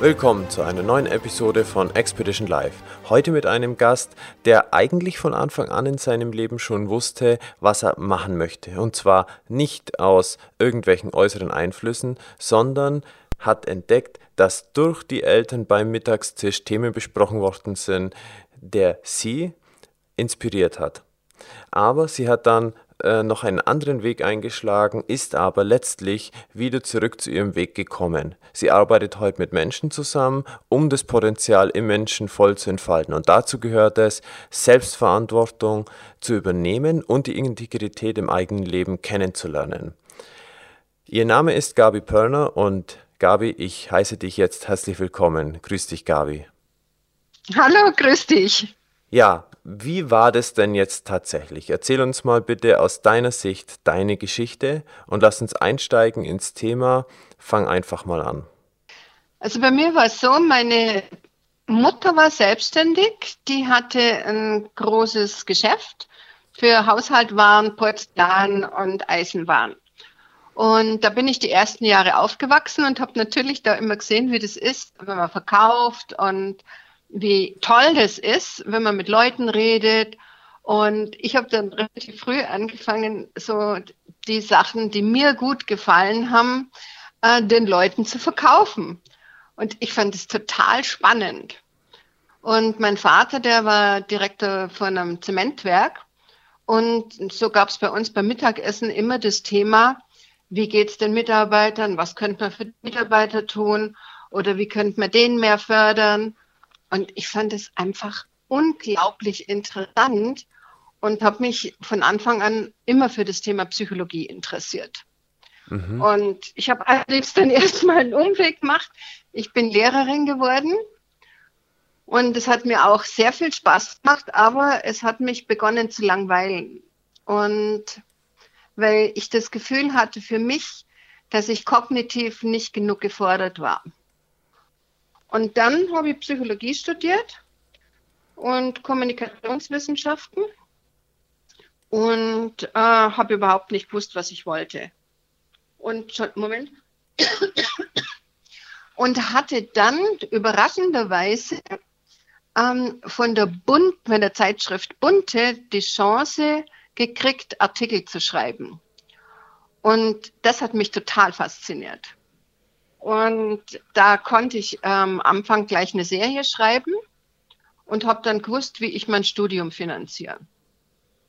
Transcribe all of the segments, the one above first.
Willkommen zu einer neuen Episode von Expedition Live. Heute mit einem Gast, der eigentlich von Anfang an in seinem Leben schon wusste, was er machen möchte. Und zwar nicht aus irgendwelchen äußeren Einflüssen, sondern hat entdeckt, dass durch die Eltern beim Mittagstisch Themen besprochen worden sind, der sie inspiriert hat. Aber sie hat dann äh, noch einen anderen Weg eingeschlagen, ist aber letztlich wieder zurück zu ihrem Weg gekommen. Sie arbeitet heute mit Menschen zusammen, um das Potenzial im Menschen voll zu entfalten. Und dazu gehört es, Selbstverantwortung zu übernehmen und die Integrität im eigenen Leben kennenzulernen. Ihr Name ist Gabi Pörner und Gabi, ich heiße dich jetzt herzlich willkommen. Grüß dich, Gabi. Hallo, grüß dich. Ja, wie war das denn jetzt tatsächlich? Erzähl uns mal bitte aus deiner Sicht deine Geschichte und lass uns einsteigen ins Thema. Fang einfach mal an. Also bei mir war es so, meine Mutter war selbstständig, die hatte ein großes Geschäft für Haushaltwaren, Porzellan und Eisenwaren. Und da bin ich die ersten Jahre aufgewachsen und habe natürlich da immer gesehen, wie das ist, wenn man verkauft und wie toll das ist, wenn man mit Leuten redet. Und ich habe dann relativ früh angefangen, so die Sachen, die mir gut gefallen haben, äh, den Leuten zu verkaufen. Und ich fand es total spannend. Und mein Vater, der war Direktor von einem Zementwerk. Und so gab es bei uns beim Mittagessen immer das Thema, wie geht es den Mitarbeitern, was könnte man für die Mitarbeiter tun oder wie könnte man den mehr fördern. Und ich fand es einfach unglaublich interessant und habe mich von Anfang an immer für das Thema Psychologie interessiert. Mhm. Und ich habe allerdings dann erstmal einen Umweg gemacht. Ich bin Lehrerin geworden und es hat mir auch sehr viel Spaß gemacht, aber es hat mich begonnen zu langweilen. Und weil ich das Gefühl hatte für mich, dass ich kognitiv nicht genug gefordert war. Und dann habe ich Psychologie studiert und Kommunikationswissenschaften und äh, habe überhaupt nicht gewusst, was ich wollte. Und Moment. Und hatte dann überraschenderweise ähm, von der Bund, von der Zeitschrift Bunte die Chance gekriegt, Artikel zu schreiben. Und das hat mich total fasziniert. Und da konnte ich ähm, am Anfang gleich eine Serie schreiben und habe dann gewusst, wie ich mein Studium finanziere.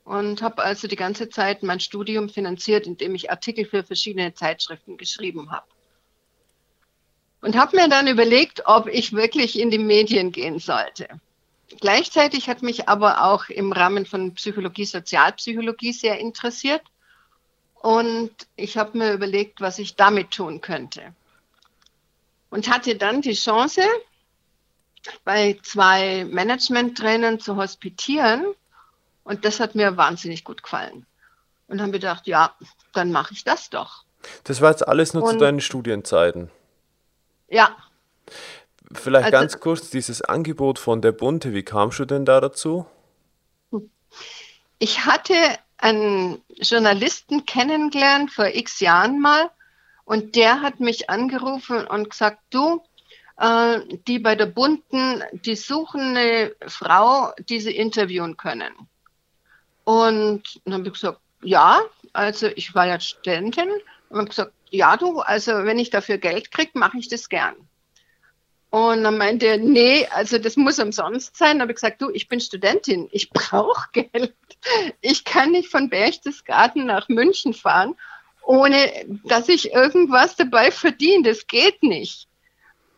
Und habe also die ganze Zeit mein Studium finanziert, indem ich Artikel für verschiedene Zeitschriften geschrieben habe. Und habe mir dann überlegt, ob ich wirklich in die Medien gehen sollte. Gleichzeitig hat mich aber auch im Rahmen von Psychologie, Sozialpsychologie sehr interessiert. Und ich habe mir überlegt, was ich damit tun könnte und hatte dann die Chance, bei zwei Management-Trainern zu hospitieren. Und das hat mir wahnsinnig gut gefallen. Und haben gedacht, ja, dann mache ich das doch. Das war jetzt alles nur und, zu deinen Studienzeiten. Ja. Vielleicht also, ganz kurz dieses Angebot von der Bunte, wie kamst du denn da dazu? Ich hatte einen Journalisten kennengelernt vor x Jahren mal und der hat mich angerufen und gesagt, du, äh, die bei der Bunten, die suchen eine Frau, die sie interviewen können. Und dann habe ich gesagt, ja, also ich war ja Studentin und habe gesagt, ja du, also wenn ich dafür Geld kriege, mache ich das gern. Und dann meinte er, nee, also das muss umsonst sein. Da habe ich gesagt, du, ich bin Studentin, ich brauche Geld. Ich kann nicht von Berchtesgaden nach München fahren ohne dass ich irgendwas dabei verdiene. Das geht nicht.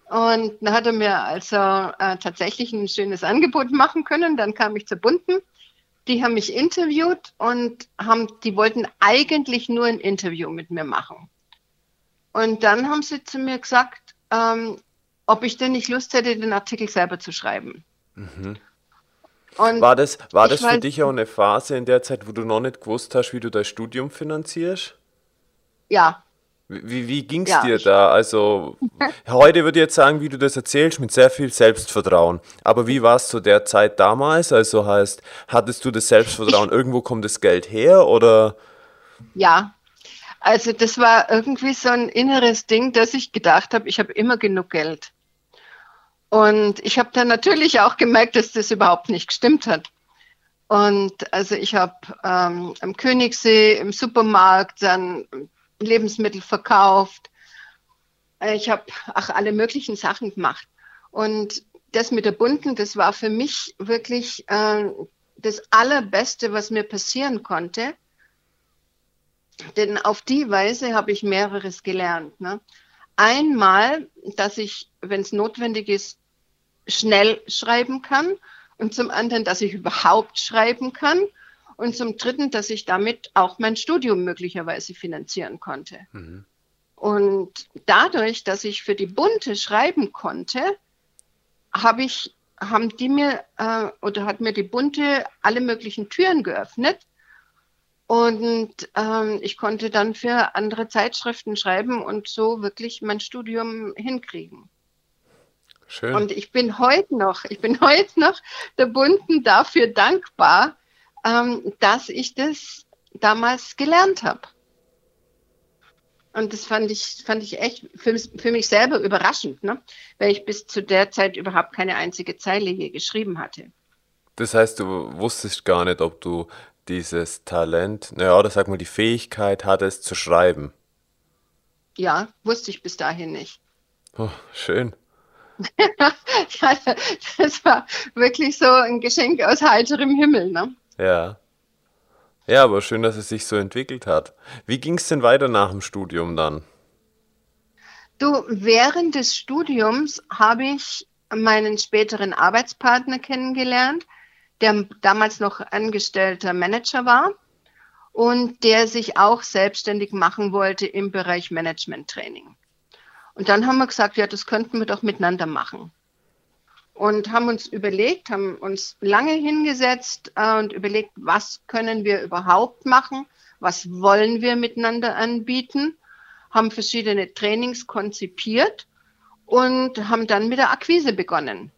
Und dann hat er mir also äh, tatsächlich ein schönes Angebot machen können. Dann kam ich zur Bunten. Die haben mich interviewt und haben, die wollten eigentlich nur ein Interview mit mir machen. Und dann haben sie zu mir gesagt, ähm, ob ich denn nicht Lust hätte, den Artikel selber zu schreiben. Mhm. War das, war das für dich auch eine Phase in der Zeit, wo du noch nicht gewusst hast, wie du dein Studium finanzierst? Ja. Wie, wie ging es ja, dir da? Also, heute würde ich jetzt sagen, wie du das erzählst, mit sehr viel Selbstvertrauen. Aber wie war es zu der Zeit damals? Also heißt, hattest du das Selbstvertrauen, irgendwo kommt das Geld her oder? Ja, also das war irgendwie so ein inneres Ding, dass ich gedacht habe, ich habe immer genug Geld. Und ich habe dann natürlich auch gemerkt, dass das überhaupt nicht gestimmt hat. Und also ich habe ähm, am Königssee im Supermarkt dann Lebensmittel verkauft. Ich habe auch alle möglichen Sachen gemacht. Und das mit der Bunten, das war für mich wirklich äh, das Allerbeste, was mir passieren konnte. Denn auf die Weise habe ich mehreres gelernt. Ne? Einmal, dass ich, wenn es notwendig ist, schnell schreiben kann und zum anderen, dass ich überhaupt schreiben kann und zum dritten, dass ich damit auch mein Studium möglicherweise finanzieren konnte. Mhm. Und dadurch, dass ich für die Bunte schreiben konnte, habe ich, haben die mir äh, oder hat mir die Bunte alle möglichen Türen geöffnet. Und ähm, ich konnte dann für andere Zeitschriften schreiben und so wirklich mein Studium hinkriegen. Schön. Und ich bin heute noch, ich bin heute noch der Bunten dafür dankbar, ähm, dass ich das damals gelernt habe. Und das fand ich, fand ich echt für, für mich selber überraschend, ne? weil ich bis zu der Zeit überhaupt keine einzige Zeile je geschrieben hatte. Das heißt, du wusstest gar nicht, ob du dieses Talent, naja, oder sag mal, die Fähigkeit hattest zu schreiben. Ja, wusste ich bis dahin nicht. Oh, schön. das war wirklich so ein Geschenk aus heiterem Himmel, ne? Ja. Ja, aber schön, dass es sich so entwickelt hat. Wie ging es denn weiter nach dem Studium dann? Du, während des Studiums habe ich meinen späteren Arbeitspartner kennengelernt, der damals noch angestellter Manager war und der sich auch selbstständig machen wollte im Bereich Management Training. Und dann haben wir gesagt, ja, das könnten wir doch miteinander machen. Und haben uns überlegt, haben uns lange hingesetzt äh, und überlegt, was können wir überhaupt machen, was wollen wir miteinander anbieten, haben verschiedene Trainings konzipiert und haben dann mit der Akquise begonnen.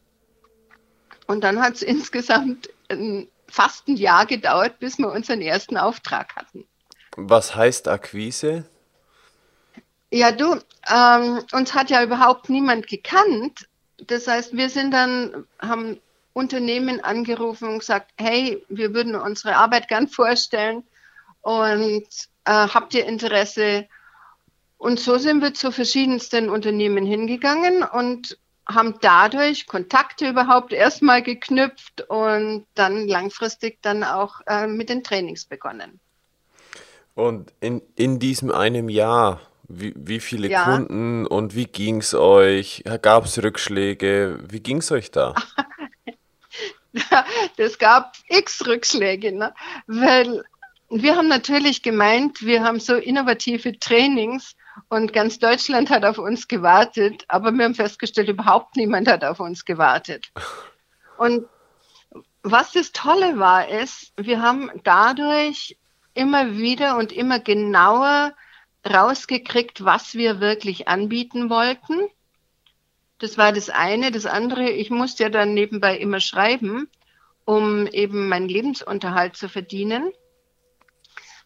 Und dann hat es insgesamt ein, fast ein Jahr gedauert, bis wir unseren ersten Auftrag hatten. Was heißt Akquise? Ja, du, ähm, uns hat ja überhaupt niemand gekannt. Das heißt, wir sind dann, haben Unternehmen angerufen und gesagt, hey, wir würden unsere Arbeit gern vorstellen und äh, habt ihr Interesse? Und so sind wir zu verschiedensten Unternehmen hingegangen und haben dadurch Kontakte überhaupt erstmal geknüpft und dann langfristig dann auch äh, mit den Trainings begonnen. Und in, in diesem einem Jahr, wie, wie viele ja. Kunden und wie ging es euch? Gab es Rückschläge? Wie ging es euch da? das gab x Rückschläge, ne? weil wir haben natürlich gemeint, wir haben so innovative Trainings und ganz Deutschland hat auf uns gewartet, aber wir haben festgestellt, überhaupt niemand hat auf uns gewartet. Und was das Tolle war, ist, wir haben dadurch immer wieder und immer genauer rausgekriegt, was wir wirklich anbieten wollten. Das war das eine. Das andere, ich musste ja dann nebenbei immer schreiben, um eben meinen Lebensunterhalt zu verdienen.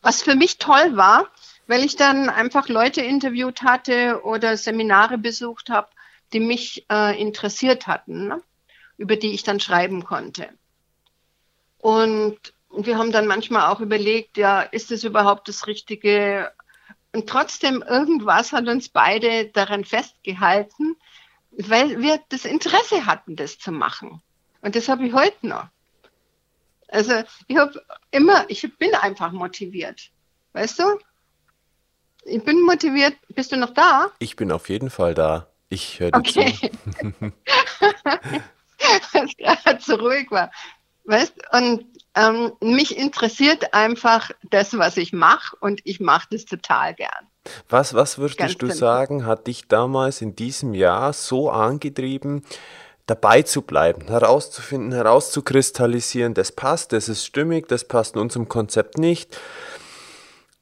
Was für mich toll war, weil ich dann einfach Leute interviewt hatte oder Seminare besucht habe, die mich äh, interessiert hatten, ne? über die ich dann schreiben konnte. Und wir haben dann manchmal auch überlegt, ja, ist es überhaupt das Richtige? Und trotzdem, irgendwas hat uns beide daran festgehalten, weil wir das Interesse hatten, das zu machen. Und das habe ich heute noch. Also ich habe immer, ich bin einfach motiviert. Weißt du? Ich bin motiviert. Bist du noch da? Ich bin auf jeden Fall da. Ich höre dir okay. zu. Weil es gerade so ruhig war. Weißt und ähm, mich interessiert einfach das, was ich mache und ich mache das total gern. Was, was würdest Ganz du simpel. sagen, hat dich damals in diesem Jahr so angetrieben, dabei zu bleiben, herauszufinden, herauszukristallisieren, das passt, das ist stimmig, das passt in unserem Konzept nicht.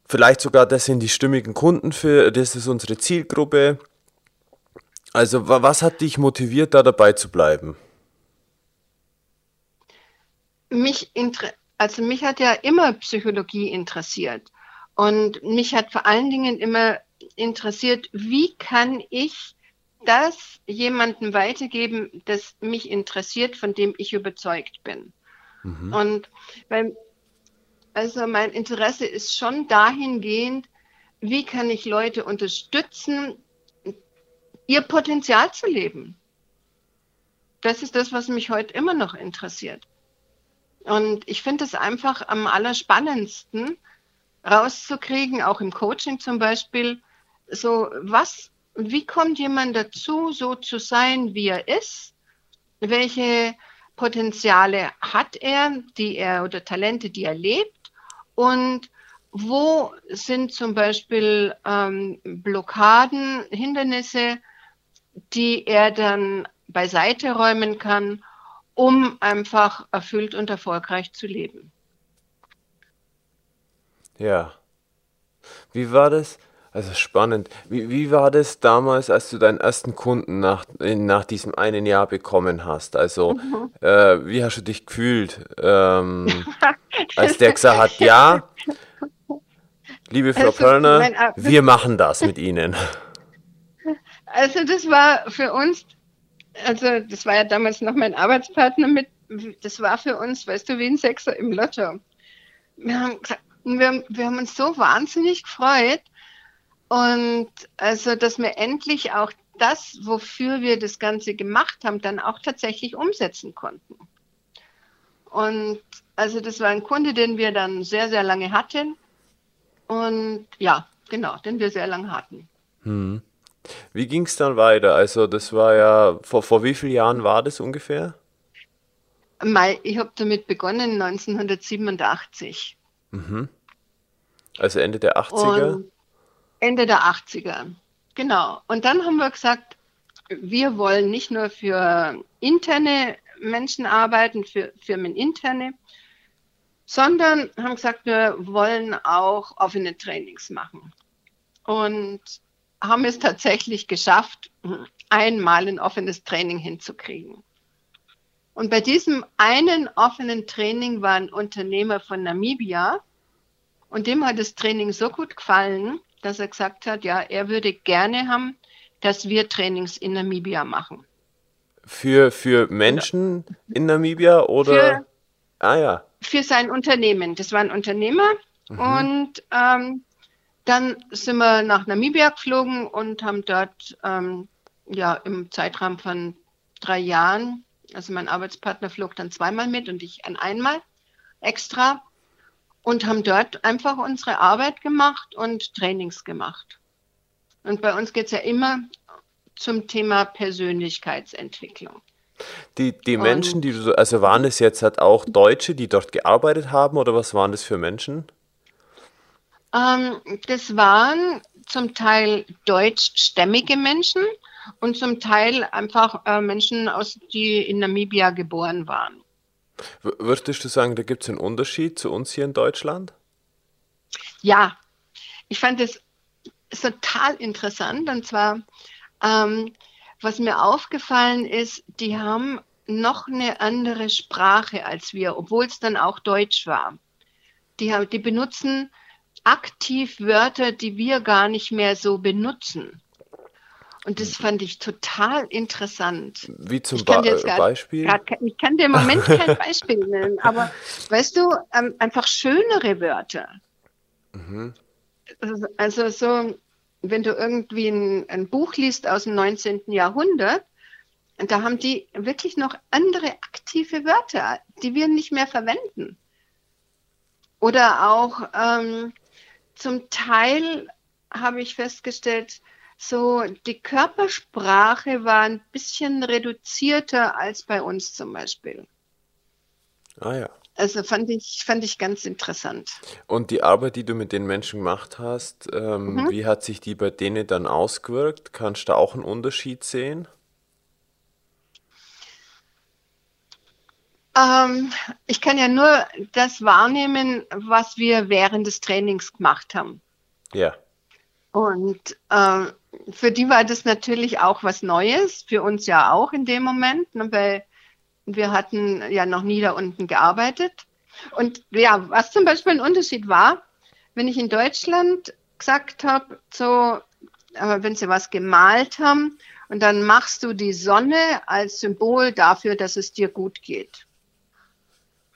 Vielleicht sogar, das sind die stimmigen Kunden für, das ist unsere Zielgruppe. Also, was hat dich motiviert, da dabei zu bleiben? Mich, also mich hat ja immer Psychologie interessiert. Und mich hat vor allen Dingen immer interessiert, wie kann ich das jemandem weitergeben, das mich interessiert, von dem ich überzeugt bin. Mhm. Und weil, also mein Interesse ist schon dahingehend, wie kann ich Leute unterstützen, ihr Potenzial zu leben. Das ist das, was mich heute immer noch interessiert. Und ich finde es einfach am allerspannendsten, rauszukriegen, auch im Coaching zum Beispiel, so was, wie kommt jemand dazu, so zu sein, wie er ist? Welche Potenziale hat er, die er oder Talente, die er lebt? Und wo sind zum Beispiel ähm, Blockaden, Hindernisse, die er dann beiseite räumen kann, um einfach erfüllt und erfolgreich zu leben? Ja. Wie war das? Also spannend. Wie, wie war das damals, als du deinen ersten Kunden nach, nach diesem einen Jahr bekommen hast? Also, mhm. äh, wie hast du dich gefühlt, ähm, als der gesagt hat, ja, liebe Frau also, Pöllner, wir machen das mit Ihnen. Also das war für uns, also das war ja damals noch mein Arbeitspartner mit, das war für uns, weißt du, wie ein Sechser im Lotto. Wir haben gesagt, wir, wir haben uns so wahnsinnig gefreut. Und also, dass wir endlich auch das, wofür wir das Ganze gemacht haben, dann auch tatsächlich umsetzen konnten. Und also das war ein Kunde, den wir dann sehr, sehr lange hatten. Und ja, genau, den wir sehr lange hatten. Hm. Wie ging es dann weiter? Also das war ja, vor, vor wie vielen Jahren war das ungefähr? Ich habe damit begonnen 1987. Mhm. Also Ende der 80er? Und Ende der 80er, genau. Und dann haben wir gesagt, wir wollen nicht nur für interne Menschen arbeiten, für Firmen interne, sondern haben gesagt, wir wollen auch offene Trainings machen. Und haben es tatsächlich geschafft, einmal ein offenes Training hinzukriegen. Und bei diesem einen offenen Training war ein Unternehmer von Namibia, und dem hat das Training so gut gefallen, dass er gesagt hat, ja, er würde gerne haben, dass wir Trainings in Namibia machen. Für, für Menschen in Namibia oder? Für, ah ja. Für sein Unternehmen. Das war ein Unternehmer. Mhm. Und ähm, dann sind wir nach Namibia geflogen und haben dort ähm, ja im Zeitraum von drei Jahren, also mein Arbeitspartner flog dann zweimal mit und ich ein einmal extra und haben dort einfach unsere Arbeit gemacht und Trainings gemacht. Und bei uns geht es ja immer zum Thema Persönlichkeitsentwicklung. Die, die Menschen, die du, also waren es jetzt halt auch Deutsche, die dort gearbeitet haben oder was waren das für Menschen? Ähm, das waren zum Teil deutschstämmige Menschen und zum Teil einfach äh, Menschen, aus, die in Namibia geboren waren. Würdest du sagen, da gibt es einen Unterschied zu uns hier in Deutschland? Ja, ich fand es total interessant. Und zwar, ähm, was mir aufgefallen ist, die haben noch eine andere Sprache als wir, obwohl es dann auch Deutsch war. Die, die benutzen aktiv Wörter, die wir gar nicht mehr so benutzen. Und das fand ich total interessant. Wie zum Be Beispiel? Grad, ich kann dir im Moment kein Beispiel nennen, aber weißt du, ähm, einfach schönere Wörter. Mhm. Also, also so, wenn du irgendwie ein, ein, Buch liest aus dem 19. Jahrhundert, da haben die wirklich noch andere aktive Wörter, die wir nicht mehr verwenden. Oder auch ähm, zum Teil habe ich festgestellt, so die Körpersprache war ein bisschen reduzierter als bei uns zum Beispiel. Ah ja. Also fand ich, fand ich ganz interessant. Und die Arbeit, die du mit den Menschen gemacht hast, ähm, mhm. wie hat sich die bei denen dann ausgewirkt? Kannst du da auch einen Unterschied sehen? Ähm, ich kann ja nur das wahrnehmen, was wir während des Trainings gemacht haben. Ja. Und äh, für die war das natürlich auch was Neues, für uns ja auch in dem Moment, ne, weil wir hatten ja noch nie da unten gearbeitet. Und ja, was zum Beispiel ein Unterschied war, wenn ich in Deutschland gesagt habe, so, äh, wenn sie was gemalt haben und dann machst du die Sonne als Symbol dafür, dass es dir gut geht.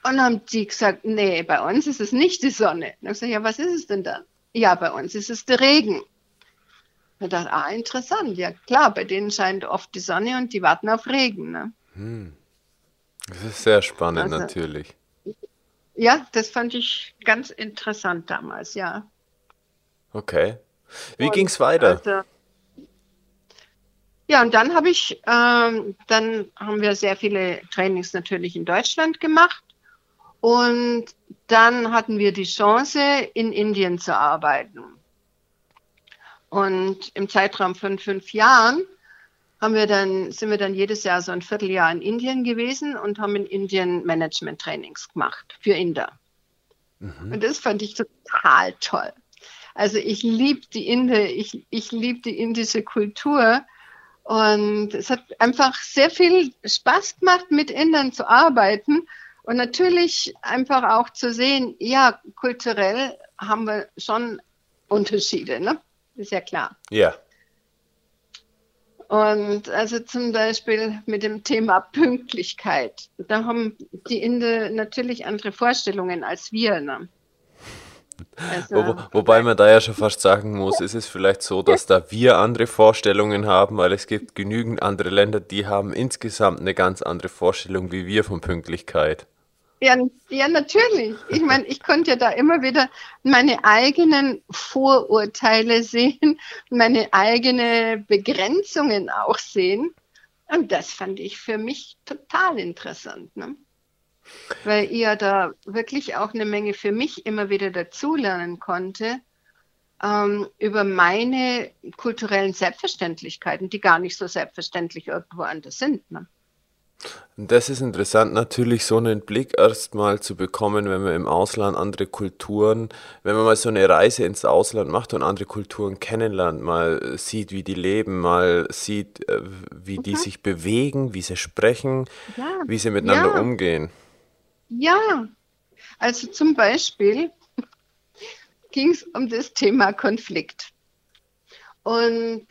Und dann haben die gesagt, nee, bei uns ist es nicht die Sonne. Und ich gesagt, ja, was ist es denn dann? Ja, bei uns ist es der Regen. Ich dachte, ah, interessant. Ja, klar, bei denen scheint oft die Sonne und die warten auf Regen. Ne? Hm. Das ist sehr spannend, also, natürlich. Ja, das fand ich ganz interessant damals, ja. Okay. Wie ging es weiter? Also, ja, und dann habe ich, ähm, dann haben wir sehr viele Trainings natürlich in Deutschland gemacht. Und dann hatten wir die Chance, in Indien zu arbeiten. Und im Zeitraum von fünf Jahren haben wir dann, sind wir dann jedes Jahr so ein Vierteljahr in Indien gewesen und haben in Indien Management-Trainings gemacht für Inder. Mhm. Und das fand ich total toll. Also ich liebe die Inde, ich, ich liebe die indische Kultur. Und es hat einfach sehr viel Spaß gemacht, mit Indern zu arbeiten. Und natürlich einfach auch zu sehen, ja, kulturell haben wir schon Unterschiede, ne? Ist ja klar. Ja. Und also zum Beispiel mit dem Thema Pünktlichkeit. Da haben die Inder natürlich andere Vorstellungen als wir. Ne? Also, Wo, wobei man da ja schon fast sagen muss, ist es vielleicht so, dass da wir andere Vorstellungen haben, weil es gibt genügend andere Länder, die haben insgesamt eine ganz andere Vorstellung wie wir von Pünktlichkeit. Ja, ja, natürlich. Ich meine, ich konnte ja da immer wieder meine eigenen Vorurteile sehen, meine eigenen Begrenzungen auch sehen. Und das fand ich für mich total interessant. Ne? Weil ihr da wirklich auch eine Menge für mich immer wieder dazulernen konnte ähm, über meine kulturellen Selbstverständlichkeiten, die gar nicht so selbstverständlich irgendwo anders sind. Ne? Das ist interessant, natürlich so einen Blick erstmal zu bekommen, wenn man im Ausland andere Kulturen, wenn man mal so eine Reise ins Ausland macht und andere Kulturen kennenlernt, mal sieht, wie die leben, mal sieht, äh, wie die mhm. sich bewegen, wie sie sprechen, ja. wie sie miteinander ja. umgehen. Ja, also zum Beispiel ging es um das Thema Konflikt. Und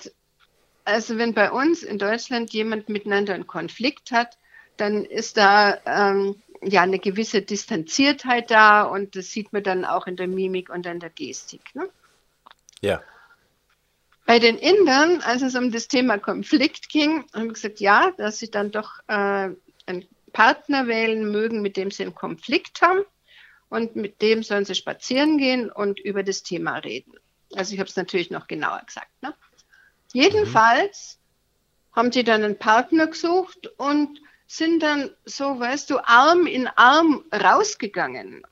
also wenn bei uns in Deutschland jemand miteinander einen Konflikt hat, dann ist da ähm, ja eine gewisse Distanziertheit da und das sieht man dann auch in der Mimik und in der Gestik. Ne? Ja. Bei den Indern, als es um das Thema Konflikt ging, haben wir gesagt, ja, dass sie dann doch äh, einen Partner wählen mögen, mit dem sie einen Konflikt haben und mit dem sollen sie spazieren gehen und über das Thema reden. Also ich habe es natürlich noch genauer gesagt. Ne? Jedenfalls mhm. haben sie dann einen Partner gesucht und sind dann so, weißt du, Arm in Arm rausgegangen.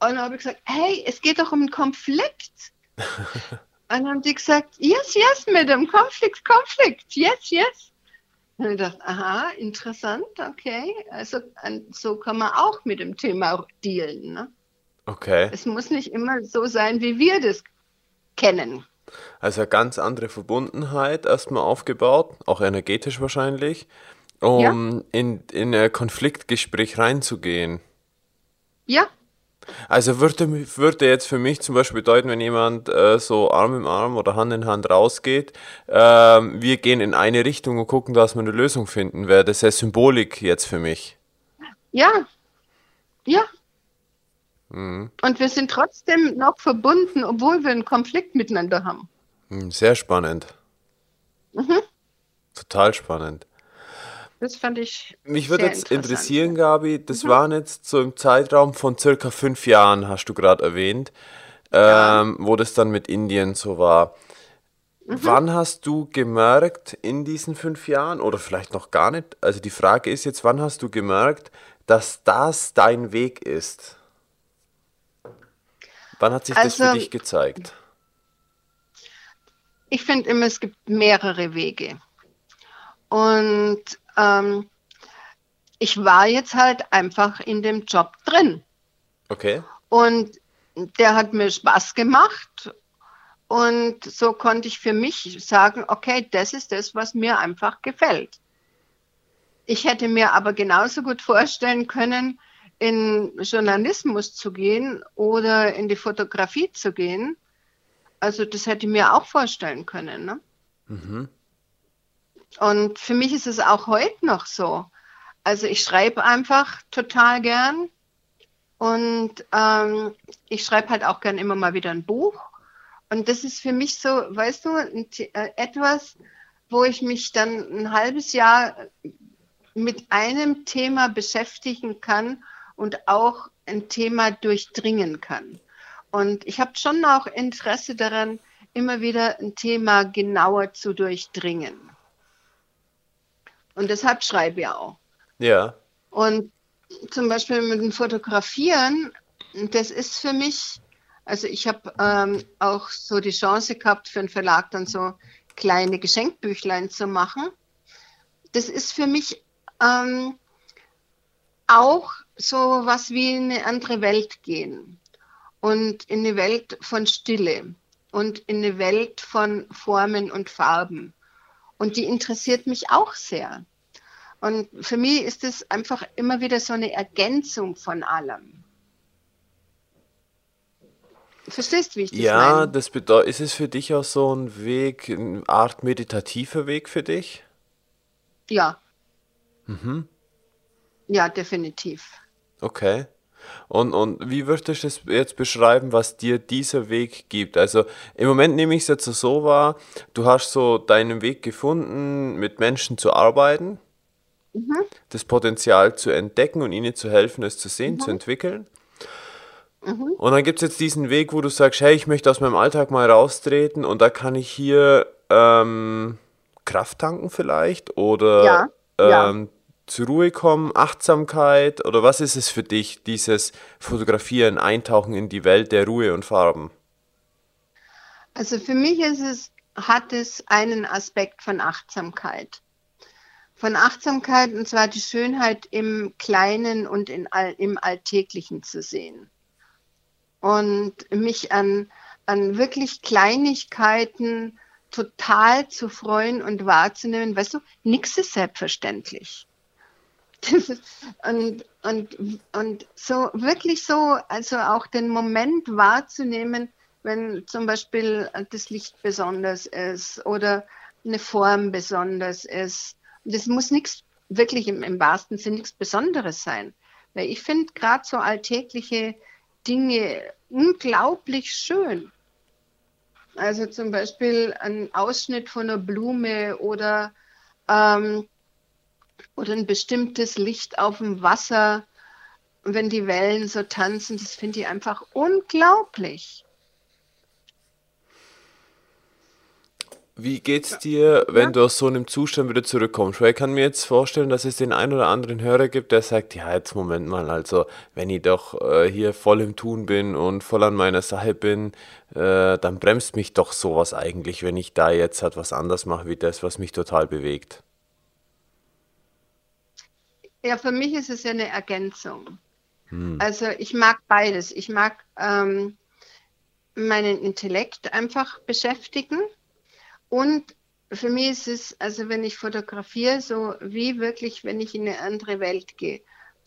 Und dann habe ich gesagt, hey, es geht doch um einen Konflikt. und dann haben die gesagt, yes, yes, Madam, Konflikt, Konflikt, yes, yes. Und ich dachte, aha, interessant, okay. Also so kann man auch mit dem Thema dealen. Ne? Okay. Es muss nicht immer so sein, wie wir das kennen. Also eine ganz andere Verbundenheit erstmal aufgebaut, auch energetisch wahrscheinlich um ja. in, in ein Konfliktgespräch reinzugehen. Ja. Also würde, würde jetzt für mich zum Beispiel bedeuten, wenn jemand äh, so Arm in Arm oder Hand in Hand rausgeht, äh, wir gehen in eine Richtung und gucken, dass wir eine Lösung finden, wäre das ja Symbolik jetzt für mich. Ja, ja. Mhm. Und wir sind trotzdem noch verbunden, obwohl wir einen Konflikt miteinander haben. Hm, sehr spannend. Mhm. Total spannend. Das fand ich. Mich würde jetzt interessieren, Gabi, das mhm. waren jetzt so im Zeitraum von circa fünf Jahren, hast du gerade erwähnt, ja. ähm, wo das dann mit Indien so war. Mhm. Wann hast du gemerkt in diesen fünf Jahren oder vielleicht noch gar nicht? Also die Frage ist jetzt, wann hast du gemerkt, dass das dein Weg ist? Wann hat sich also, das für also dich gezeigt? Ich finde immer, es gibt mehrere Wege. Und ähm, ich war jetzt halt einfach in dem Job drin. Okay. Und der hat mir Spaß gemacht. Und so konnte ich für mich sagen, okay, das ist das, was mir einfach gefällt. Ich hätte mir aber genauso gut vorstellen können, in Journalismus zu gehen oder in die Fotografie zu gehen. Also das hätte ich mir auch vorstellen können. Ne? Mhm. Und für mich ist es auch heute noch so. Also ich schreibe einfach total gern und ähm, ich schreibe halt auch gern immer mal wieder ein Buch. Und das ist für mich so, weißt du, äh, etwas, wo ich mich dann ein halbes Jahr mit einem Thema beschäftigen kann und auch ein Thema durchdringen kann. Und ich habe schon auch Interesse daran, immer wieder ein Thema genauer zu durchdringen. Und deshalb schreibe ich auch. Ja. Und zum Beispiel mit dem Fotografieren, das ist für mich, also ich habe ähm, auch so die Chance gehabt, für einen Verlag dann so kleine Geschenkbüchlein zu machen. Das ist für mich ähm, auch so was wie in eine andere Welt gehen und in eine Welt von Stille und in eine Welt von Formen und Farben. Und die interessiert mich auch sehr. Und für mich ist es einfach immer wieder so eine Ergänzung von allem. Verstehst du, wie ich das ja, meine? Ja, das bedeutet, ist es für dich auch so ein Weg, eine Art meditativer Weg für dich? Ja. Mhm. Ja, definitiv. Okay. Und, und wie würdest du es jetzt beschreiben, was dir dieser Weg gibt? Also im Moment nehme ich es jetzt so wahr, du hast so deinen Weg gefunden, mit Menschen zu arbeiten mhm. das Potenzial zu entdecken und ihnen zu helfen, es zu sehen, mhm. zu entwickeln. Mhm. Und dann gibt es jetzt diesen Weg, wo du sagst, hey, ich möchte aus meinem Alltag mal raustreten und da kann ich hier ähm, Kraft tanken vielleicht oder ja. Ähm, ja. Zur Ruhe kommen, Achtsamkeit oder was ist es für dich, dieses Fotografieren, Eintauchen in die Welt der Ruhe und Farben? Also für mich ist es, hat es einen Aspekt von Achtsamkeit von Achtsamkeit, und zwar die Schönheit im Kleinen und in all, im Alltäglichen zu sehen. Und mich an, an wirklich Kleinigkeiten total zu freuen und wahrzunehmen. Weißt du, nichts ist selbstverständlich. und, und, und so wirklich so, also auch den Moment wahrzunehmen, wenn zum Beispiel das Licht besonders ist oder eine Form besonders ist das muss nichts wirklich im, im wahrsten Sinn nichts Besonderes sein. Weil ich finde gerade so alltägliche Dinge unglaublich schön. Also zum Beispiel ein Ausschnitt von einer Blume oder, ähm, oder ein bestimmtes Licht auf dem Wasser, wenn die Wellen so tanzen, das finde ich einfach unglaublich. Wie geht's dir, wenn du aus so einem Zustand wieder zurückkommst? Weil ich kann mir jetzt vorstellen, dass es den einen oder anderen Hörer gibt, der sagt, ja, jetzt Moment mal, also wenn ich doch äh, hier voll im Tun bin und voll an meiner Sache bin, äh, dann bremst mich doch sowas eigentlich, wenn ich da jetzt halt was anders mache, wie das, was mich total bewegt. Ja, für mich ist es ja eine Ergänzung. Hm. Also ich mag beides. Ich mag ähm, meinen Intellekt einfach beschäftigen und für mich ist es, also wenn ich fotografiere, so wie wirklich, wenn ich in eine andere Welt gehe.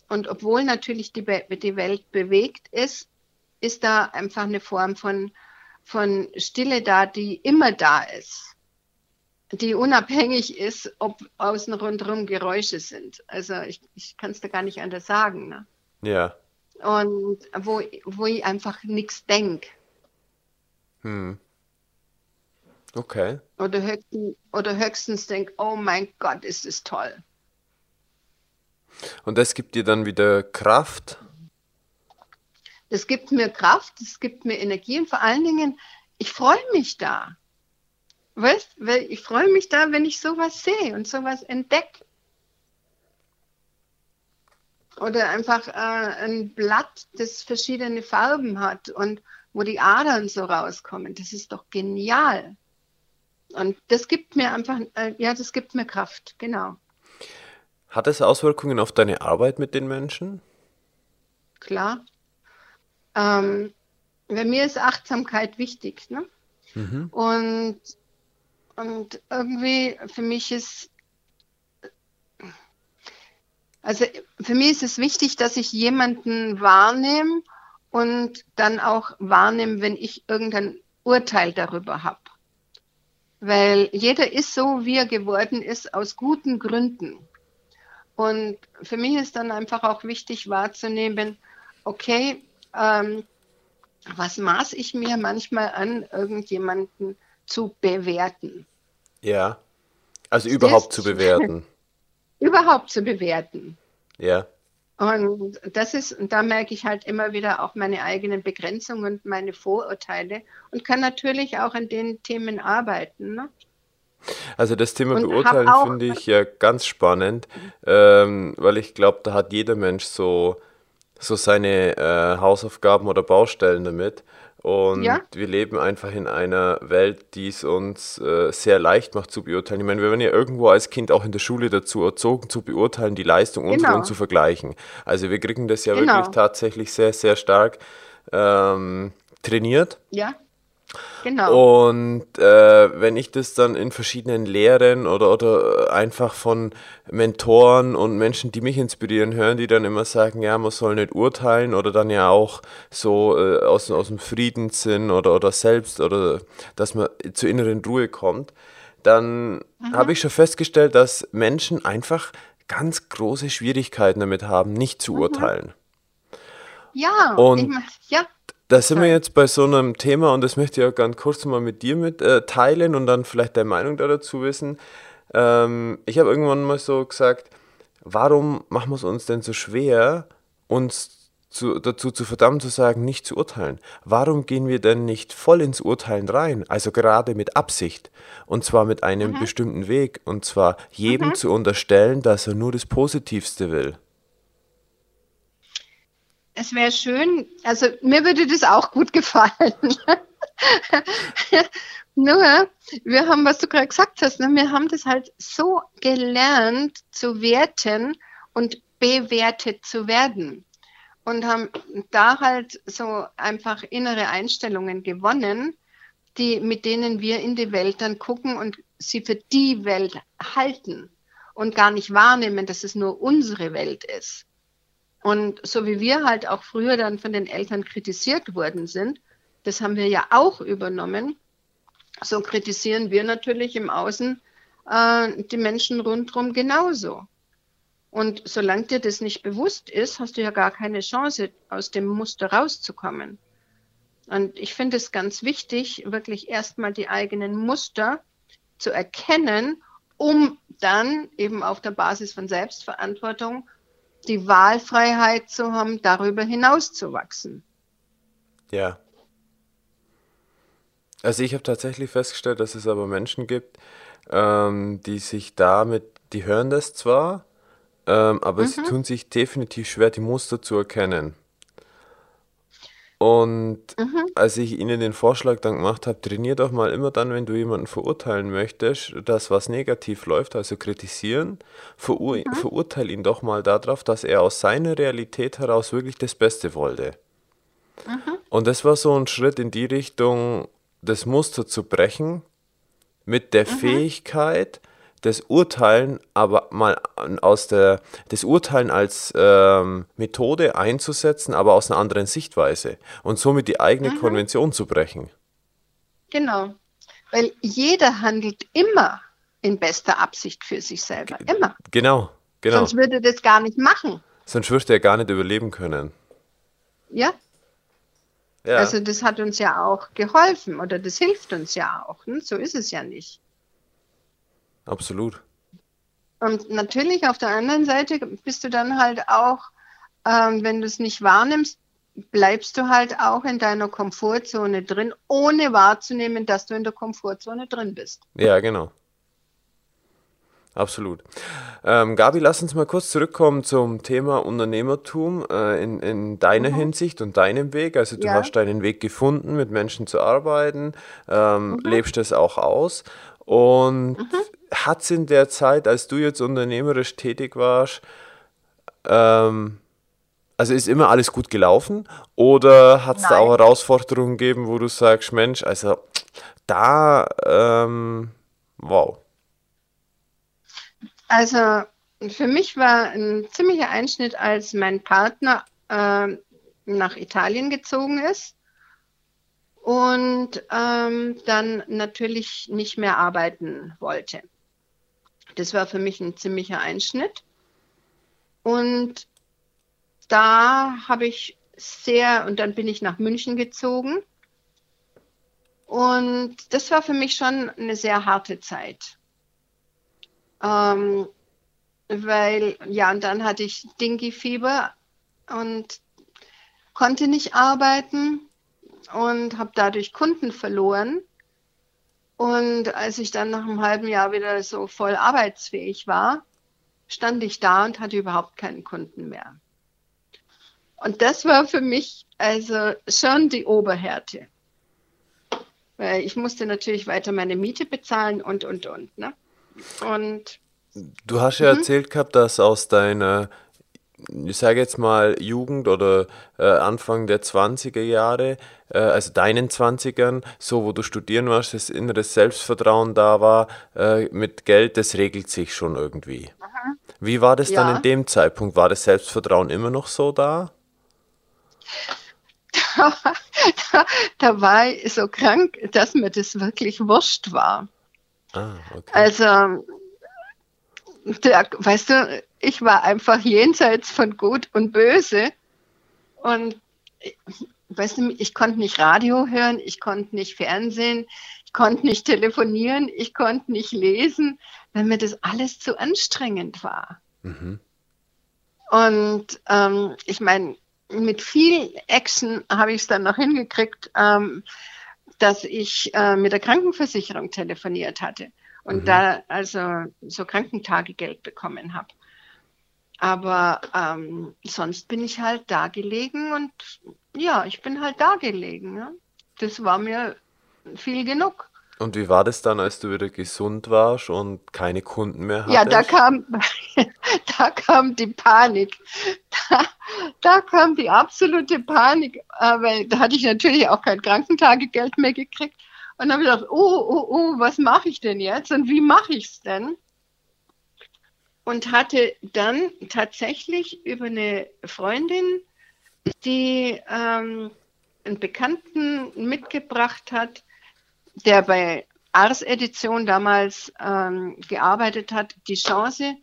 Und obwohl natürlich die, die Welt bewegt ist, ist da einfach eine Form von, von Stille da, die immer da ist. Die unabhängig ist, ob außen rundherum Geräusche sind. Also ich, ich kann es da gar nicht anders sagen. Ne? Ja. Und wo, wo ich einfach nichts denke. Hm. Okay. Oder höchstens, oder höchstens denkt, oh mein Gott, ist es toll. Und das gibt dir dann wieder Kraft? Das gibt mir Kraft, das gibt mir Energie und vor allen Dingen, ich freue mich da. Weißt, weil ich freue mich da, wenn ich sowas sehe und sowas entdecke. Oder einfach äh, ein Blatt, das verschiedene Farben hat und wo die Adern so rauskommen. Das ist doch genial. Und das gibt mir einfach, äh, ja, das gibt mir Kraft, genau. Hat es Auswirkungen auf deine Arbeit mit den Menschen? Klar. Ähm, bei mir ist Achtsamkeit wichtig. Ne? Mhm. Und, und irgendwie für mich ist, also für mich ist es wichtig, dass ich jemanden wahrnehme und dann auch wahrnehme, wenn ich irgendein Urteil darüber habe. Weil jeder ist so, wie er geworden ist, aus guten Gründen. Und für mich ist dann einfach auch wichtig wahrzunehmen, okay, ähm, was maß ich mir manchmal an, irgendjemanden zu bewerten? Ja. Also überhaupt zu bewerten. überhaupt zu bewerten. Ja. Und das ist, und da merke ich halt immer wieder auch meine eigenen Begrenzungen und meine Vorurteile und kann natürlich auch an den Themen arbeiten. Ne? Also das Thema und Beurteilen finde ich ja ganz spannend, ähm, weil ich glaube, da hat jeder Mensch so, so seine äh, Hausaufgaben oder Baustellen damit. Und ja. wir leben einfach in einer Welt, die es uns äh, sehr leicht macht zu beurteilen. Ich meine, wir werden ja irgendwo als Kind auch in der Schule dazu erzogen, zu beurteilen, die Leistung genau. unserer und zu vergleichen. Also wir kriegen das ja genau. wirklich tatsächlich sehr, sehr stark ähm, trainiert. Ja. Genau. Und äh, wenn ich das dann in verschiedenen Lehren oder, oder einfach von Mentoren und Menschen, die mich inspirieren, hören, die dann immer sagen, ja, man soll nicht urteilen oder dann ja auch so äh, aus, aus dem Friedenssinn oder, oder selbst oder dass man zur inneren Ruhe kommt, dann mhm. habe ich schon festgestellt, dass Menschen einfach ganz große Schwierigkeiten damit haben, nicht zu mhm. urteilen. Ja, und ich, ja. Da sind wir jetzt bei so einem Thema und das möchte ich auch ganz kurz mal mit dir mit äh, teilen und dann vielleicht deine Meinung da dazu wissen. Ähm, ich habe irgendwann mal so gesagt, warum machen wir es uns denn so schwer, uns zu, dazu zu verdammt zu sagen, nicht zu urteilen? Warum gehen wir denn nicht voll ins Urteilen rein? Also gerade mit Absicht und zwar mit einem mhm. bestimmten Weg und zwar jedem mhm. zu unterstellen, dass er nur das Positivste will es wäre schön, also mir würde das auch gut gefallen. Nur, wir haben, was du gerade gesagt hast, ne, wir haben das halt so gelernt zu werten und bewertet zu werden. Und haben da halt so einfach innere Einstellungen gewonnen, die, mit denen wir in die Welt dann gucken und sie für die Welt halten und gar nicht wahrnehmen, dass es nur unsere Welt ist. Und so wie wir halt auch früher dann von den Eltern kritisiert worden sind, das haben wir ja auch übernommen, so kritisieren wir natürlich im Außen äh, die Menschen rundherum genauso. Und solange dir das nicht bewusst ist, hast du ja gar keine Chance, aus dem Muster rauszukommen. Und ich finde es ganz wichtig, wirklich erstmal die eigenen Muster zu erkennen, um dann eben auf der Basis von Selbstverantwortung die Wahlfreiheit zu haben, darüber hinaus zu wachsen. Ja. Also ich habe tatsächlich festgestellt, dass es aber Menschen gibt, ähm, die sich damit, die hören das zwar, ähm, aber mhm. sie tun sich definitiv schwer, die Muster zu erkennen. Und mhm. als ich ihnen den Vorschlag dann gemacht habe, trainier doch mal immer dann, wenn du jemanden verurteilen möchtest, dass was negativ läuft, also kritisieren, verur mhm. verurteile ihn doch mal darauf, dass er aus seiner Realität heraus wirklich das Beste wollte. Mhm. Und das war so ein Schritt in die Richtung, das Muster zu brechen, mit der mhm. Fähigkeit, das Urteilen aber mal aus der, das Urteilen als ähm, Methode einzusetzen, aber aus einer anderen Sichtweise und somit die eigene mhm. Konvention zu brechen. Genau, weil jeder handelt immer in bester Absicht für sich selber, immer. Genau, genau. Sonst würde er das gar nicht machen. Sonst würde er gar nicht überleben können. Ja. ja. Also das hat uns ja auch geholfen oder das hilft uns ja auch. Ne? So ist es ja nicht. Absolut. Und natürlich auf der anderen Seite bist du dann halt auch, ähm, wenn du es nicht wahrnimmst, bleibst du halt auch in deiner Komfortzone drin, ohne wahrzunehmen, dass du in der Komfortzone drin bist. Ja, genau. Absolut. Ähm, Gabi, lass uns mal kurz zurückkommen zum Thema Unternehmertum äh, in, in deiner mhm. Hinsicht und deinem Weg. Also du ja. hast deinen Weg gefunden, mit Menschen zu arbeiten, ähm, mhm. lebst es auch aus. Und mhm hat es in der Zeit, als du jetzt unternehmerisch tätig warst, ähm, also ist immer alles gut gelaufen oder hat es da auch Herausforderungen gegeben, wo du sagst, Mensch, also da, ähm, wow. Also für mich war ein ziemlicher Einschnitt, als mein Partner äh, nach Italien gezogen ist und ähm, dann natürlich nicht mehr arbeiten wollte. Das war für mich ein ziemlicher Einschnitt. Und da habe ich sehr, und dann bin ich nach München gezogen. Und das war für mich schon eine sehr harte Zeit. Ähm, weil, ja, und dann hatte ich Dinky-Fieber und konnte nicht arbeiten und habe dadurch Kunden verloren. Und als ich dann nach einem halben Jahr wieder so voll arbeitsfähig war, stand ich da und hatte überhaupt keinen Kunden mehr. Und das war für mich also schon die Oberhärte. Weil ich musste natürlich weiter meine Miete bezahlen und, und, und. Ne? Und Du hast ja mhm. erzählt gehabt, dass aus deiner, ich sage jetzt mal, Jugend oder äh, Anfang der 20er Jahre, äh, also deinen 20ern, so wo du studieren warst, das inneres Selbstvertrauen da war, äh, mit Geld, das regelt sich schon irgendwie. Mhm. Wie war das ja. dann in dem Zeitpunkt? War das Selbstvertrauen immer noch so da? Da, da, da war ich so krank, dass mir das wirklich wurscht war. Ah, okay. Also der, weißt du, ich war einfach jenseits von Gut und Böse. Und weißt du, ich konnte nicht Radio hören, ich konnte nicht Fernsehen, ich konnte nicht telefonieren, ich konnte nicht lesen, weil mir das alles zu anstrengend war. Mhm. Und ähm, ich meine, mit viel Action habe ich es dann noch hingekriegt, ähm, dass ich äh, mit der Krankenversicherung telefoniert hatte und mhm. da also so Krankentagegeld bekommen habe. Aber ähm, sonst bin ich halt da gelegen und ja, ich bin halt da gelegen. Ja. Das war mir viel genug. Und wie war das dann, als du wieder gesund warst und keine Kunden mehr hattest? Ja, da kam, da kam die Panik. Da, da kam die absolute Panik, weil da hatte ich natürlich auch kein Krankentagegeld mehr gekriegt. Und dann habe ich gedacht, oh, oh, oh, was mache ich denn jetzt und wie mache ich es denn? Und hatte dann tatsächlich über eine Freundin, die ähm, einen Bekannten mitgebracht hat, der bei Ars Edition damals ähm, gearbeitet hat, die Chance,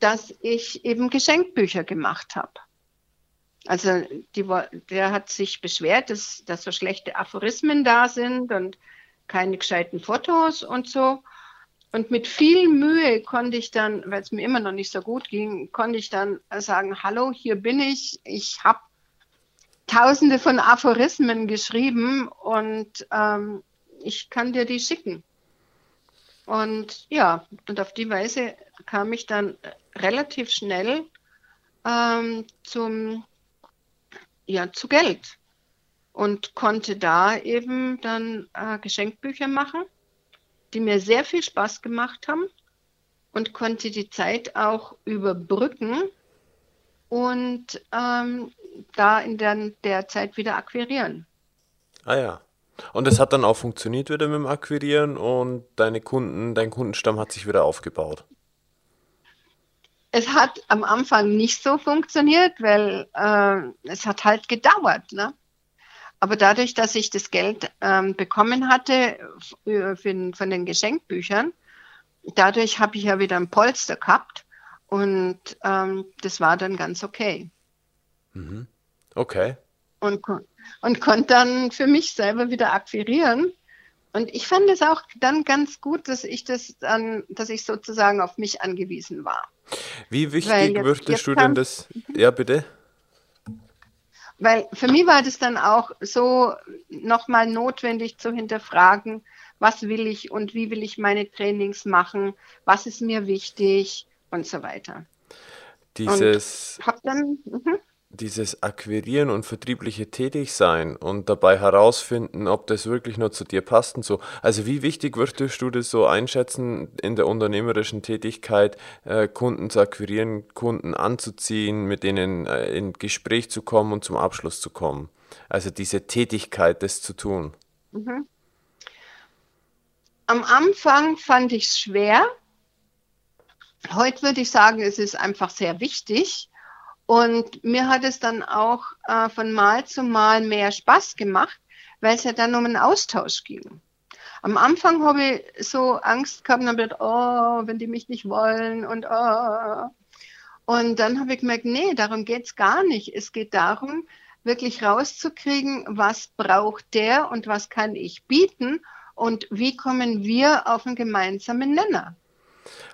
dass ich eben Geschenkbücher gemacht habe. Also die, der hat sich beschwert, dass, dass so schlechte Aphorismen da sind und keine gescheiten Fotos und so. Und mit viel Mühe konnte ich dann, weil es mir immer noch nicht so gut ging, konnte ich dann sagen, hallo, hier bin ich. Ich habe tausende von Aphorismen geschrieben und ähm, ich kann dir die schicken. Und ja, und auf die Weise kam ich dann relativ schnell ähm, zum ja, zu Geld und konnte da eben dann äh, Geschenkbücher machen, die mir sehr viel Spaß gemacht haben und konnte die Zeit auch überbrücken und ähm, da in der, der Zeit wieder akquirieren. Ah ja. Und es hat dann auch funktioniert wieder mit dem Akquirieren und deine Kunden, dein Kundenstamm hat sich wieder aufgebaut es hat am Anfang nicht so funktioniert, weil äh, es hat halt gedauert. Ne? Aber dadurch, dass ich das Geld ähm, bekommen hatte für, für, von den Geschenkbüchern, dadurch habe ich ja wieder ein Polster gehabt und ähm, das war dann ganz okay. Mhm. Okay. Und, und konnte dann für mich selber wieder akquirieren. Und ich fand es auch dann ganz gut, dass ich das dann, dass ich sozusagen auf mich angewiesen war. Wie wichtig jetzt, würdest du denn das? Ja, bitte. Weil für mich war das dann auch so nochmal notwendig zu hinterfragen, was will ich und wie will ich meine Trainings machen, was ist mir wichtig und so weiter. Dieses. Und hab dann, mhm. Dieses Akquirieren und vertriebliche Tätigsein und dabei herausfinden, ob das wirklich nur zu dir passt und so. Also wie wichtig würdest du das so einschätzen in der unternehmerischen Tätigkeit, äh, Kunden zu akquirieren, Kunden anzuziehen, mit denen äh, in Gespräch zu kommen und zum Abschluss zu kommen? Also diese Tätigkeit, das zu tun. Mhm. Am Anfang fand ich es schwer. Heute würde ich sagen, es ist einfach sehr wichtig und mir hat es dann auch äh, von Mal zu Mal mehr Spaß gemacht, weil es ja dann um einen Austausch ging. Am Anfang habe ich so Angst gehabt und habe gedacht, oh, wenn die mich nicht wollen und oh. Und dann habe ich gemerkt, nee, darum geht es gar nicht. Es geht darum, wirklich rauszukriegen, was braucht der und was kann ich bieten und wie kommen wir auf einen gemeinsamen Nenner.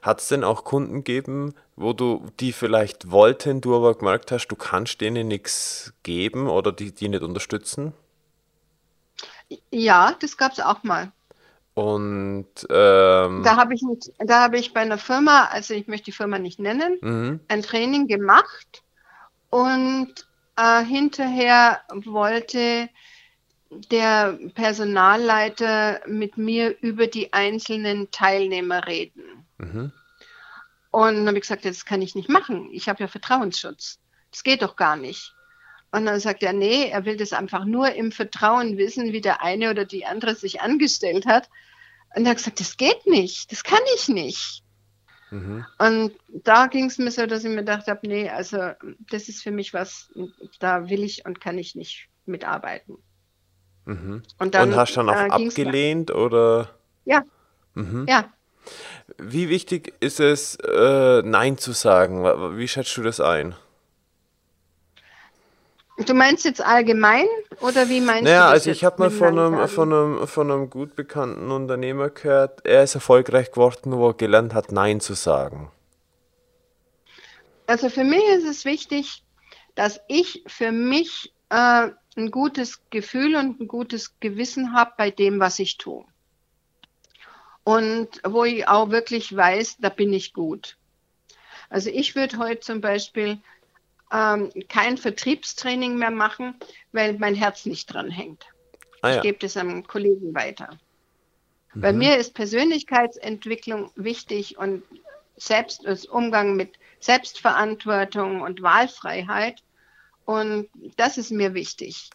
Hat es denn auch Kunden gegeben, wo du die vielleicht wollten, du aber gemerkt hast, du kannst denen nichts geben oder die, die nicht unterstützen? Ja, das gab es auch mal. Und ähm, da habe ich, hab ich bei einer Firma, also ich möchte die Firma nicht nennen, mhm. ein Training gemacht und äh, hinterher wollte der Personalleiter mit mir über die einzelnen Teilnehmer reden. Mhm. Und dann habe ich gesagt, das kann ich nicht machen. Ich habe ja Vertrauensschutz. Das geht doch gar nicht. Und dann sagt er, nee, er will das einfach nur im Vertrauen wissen, wie der eine oder die andere sich angestellt hat. Und er hat gesagt, das geht nicht, das kann ich nicht. Mhm. Und da ging es mir so, dass ich mir gedacht habe, nee, also das ist für mich was, da will ich und kann ich nicht mitarbeiten. Mhm. Und, dann, und hast du dann auch äh, abgelehnt oder? Ja. Mhm. Ja, wie wichtig ist es, äh, Nein zu sagen? Wie schätzt du das ein? Du meinst jetzt allgemein oder wie meinst naja, du das? also ich habe mal von einem, von, einem, von einem gut bekannten Unternehmer gehört, er ist erfolgreich geworden, wo er gelernt hat, Nein zu sagen. Also für mich ist es wichtig, dass ich für mich äh, ein gutes Gefühl und ein gutes Gewissen habe bei dem, was ich tue und wo ich auch wirklich weiß, da bin ich gut. Also ich würde heute zum Beispiel ähm, kein Vertriebstraining mehr machen, weil mein Herz nicht dran hängt. Ah, ja. Ich gebe das einem Kollegen weiter. Mhm. Bei mir ist Persönlichkeitsentwicklung wichtig und selbst das Umgang mit Selbstverantwortung und Wahlfreiheit. Und das ist mir wichtig.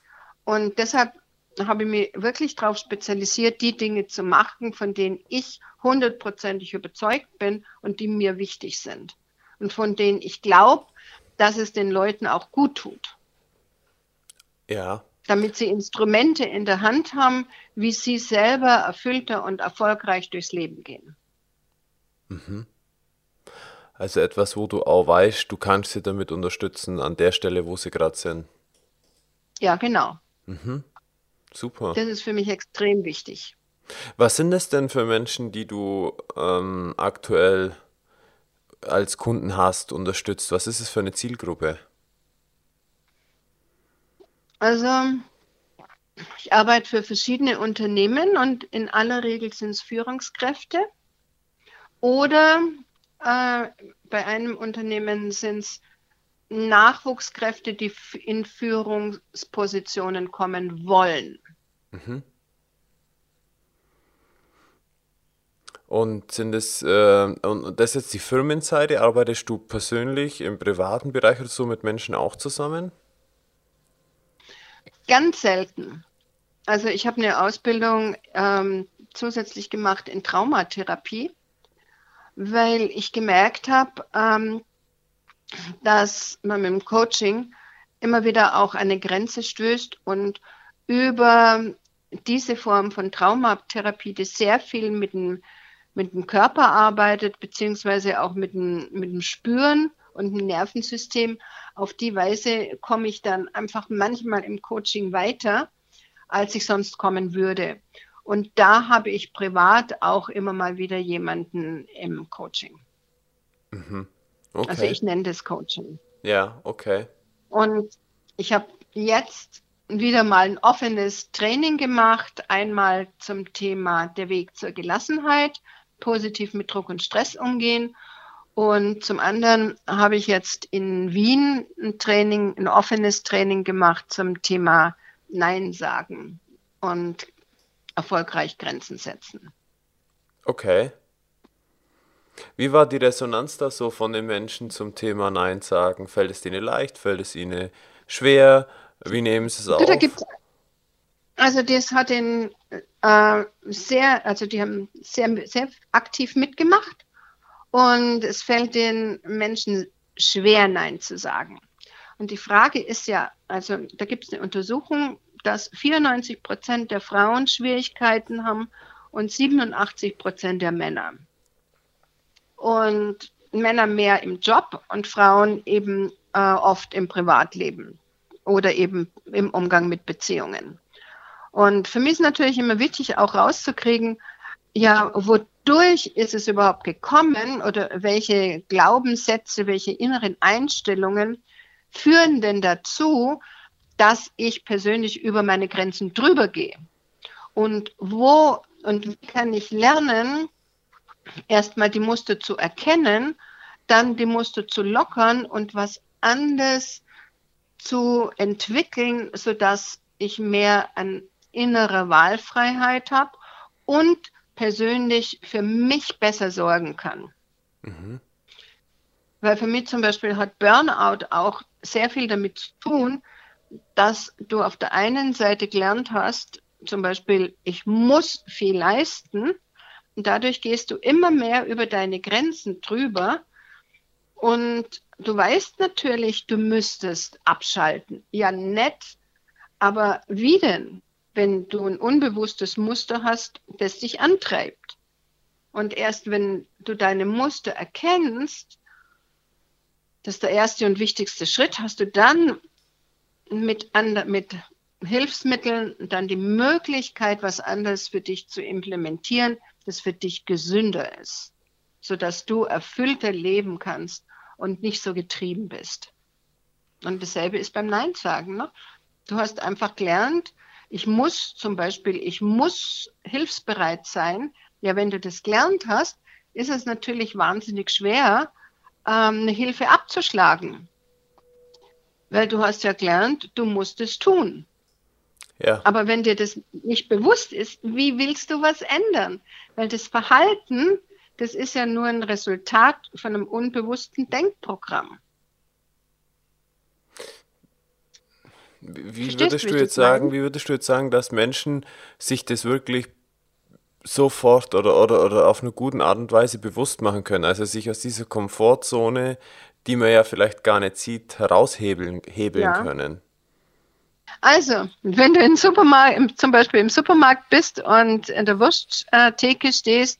Und deshalb habe ich mich wirklich darauf spezialisiert, die Dinge zu machen, von denen ich hundertprozentig überzeugt bin und die mir wichtig sind. Und von denen ich glaube, dass es den Leuten auch gut tut. Ja. Damit sie Instrumente in der Hand haben, wie sie selber erfüllter und erfolgreich durchs Leben gehen. Mhm. Also etwas, wo du auch weißt, du kannst sie damit unterstützen an der Stelle, wo sie gerade sind. Ja, genau. Mhm. Super. Das ist für mich extrem wichtig. Was sind das denn für Menschen, die du ähm, aktuell als Kunden hast, unterstützt? Was ist es für eine Zielgruppe? Also, ich arbeite für verschiedene Unternehmen und in aller Regel sind es Führungskräfte. Oder äh, bei einem Unternehmen sind es Nachwuchskräfte, die in Führungspositionen kommen wollen. Mhm. Und sind es, äh, und das ist jetzt die Firmenseite, arbeitest du persönlich im privaten Bereich oder so mit Menschen auch zusammen? Ganz selten. Also ich habe eine Ausbildung ähm, zusätzlich gemacht in Traumatherapie, weil ich gemerkt habe, ähm, dass man mit dem Coaching immer wieder auch eine Grenze stößt und über diese Form von Traumatherapie, die sehr viel mit dem, mit dem Körper arbeitet, beziehungsweise auch mit dem, mit dem Spüren und dem Nervensystem, auf die Weise komme ich dann einfach manchmal im Coaching weiter, als ich sonst kommen würde. Und da habe ich privat auch immer mal wieder jemanden im Coaching. Mhm. Okay. Also ich nenne das Coaching. Ja, okay. Und ich habe jetzt wieder mal ein offenes Training gemacht, einmal zum Thema der Weg zur Gelassenheit, positiv mit Druck und Stress umgehen Und zum anderen habe ich jetzt in Wien ein Training, ein offenes Training gemacht zum Thema Nein sagen und erfolgreich Grenzen setzen. Okay. Wie war die Resonanz da so von den Menschen zum Thema Nein sagen? Fällt es ihnen leicht? Fällt es ihnen schwer? Wie nehmen sie es auf? also das hat den äh, sehr, also die haben sehr, sehr aktiv mitgemacht und es fällt den Menschen schwer, Nein zu sagen. Und die Frage ist ja, also da gibt es eine Untersuchung, dass 94 Prozent der Frauen Schwierigkeiten haben und 87 Prozent der Männer. Und Männer mehr im Job und Frauen eben äh, oft im Privatleben oder eben im Umgang mit Beziehungen. Und für mich ist natürlich immer wichtig, auch rauszukriegen, ja, wodurch ist es überhaupt gekommen oder welche Glaubenssätze, welche inneren Einstellungen führen denn dazu, dass ich persönlich über meine Grenzen drüber gehe? Und wo und wie kann ich lernen, erstmal die Muster zu erkennen, dann die Muster zu lockern und was anderes zu entwickeln, sodass ich mehr an innere Wahlfreiheit habe und persönlich für mich besser sorgen kann. Mhm. Weil für mich zum Beispiel hat Burnout auch sehr viel damit zu tun, dass du auf der einen Seite gelernt hast, zum Beispiel, ich muss viel leisten und dadurch gehst du immer mehr über deine Grenzen drüber und du weißt natürlich, du müsstest abschalten. Ja, nett, aber wie denn? wenn du ein unbewusstes Muster hast, das dich antreibt. Und erst wenn du deine Muster erkennst, das ist der erste und wichtigste Schritt, hast du dann mit, mit Hilfsmitteln dann die Möglichkeit, was anderes für dich zu implementieren, das für dich gesünder ist, sodass du erfüllter leben kannst und nicht so getrieben bist. Und dasselbe ist beim Nein sagen. Ne? Du hast einfach gelernt, ich muss zum Beispiel, ich muss hilfsbereit sein. Ja, wenn du das gelernt hast, ist es natürlich wahnsinnig schwer, ähm, eine Hilfe abzuschlagen. Weil du hast ja gelernt, du musst es tun. Ja. Aber wenn dir das nicht bewusst ist, wie willst du was ändern? Weil das Verhalten, das ist ja nur ein Resultat von einem unbewussten Denkprogramm. Wie würdest du jetzt sagen, wie würdest du jetzt sagen, dass Menschen sich das wirklich sofort oder, oder, oder auf eine gute Art und Weise bewusst machen können? Also sich aus dieser Komfortzone, die man ja vielleicht gar nicht sieht, heraushebeln hebeln ja. können. Also, wenn du im Supermarkt, zum Beispiel im Supermarkt bist und in der Wursttheke stehst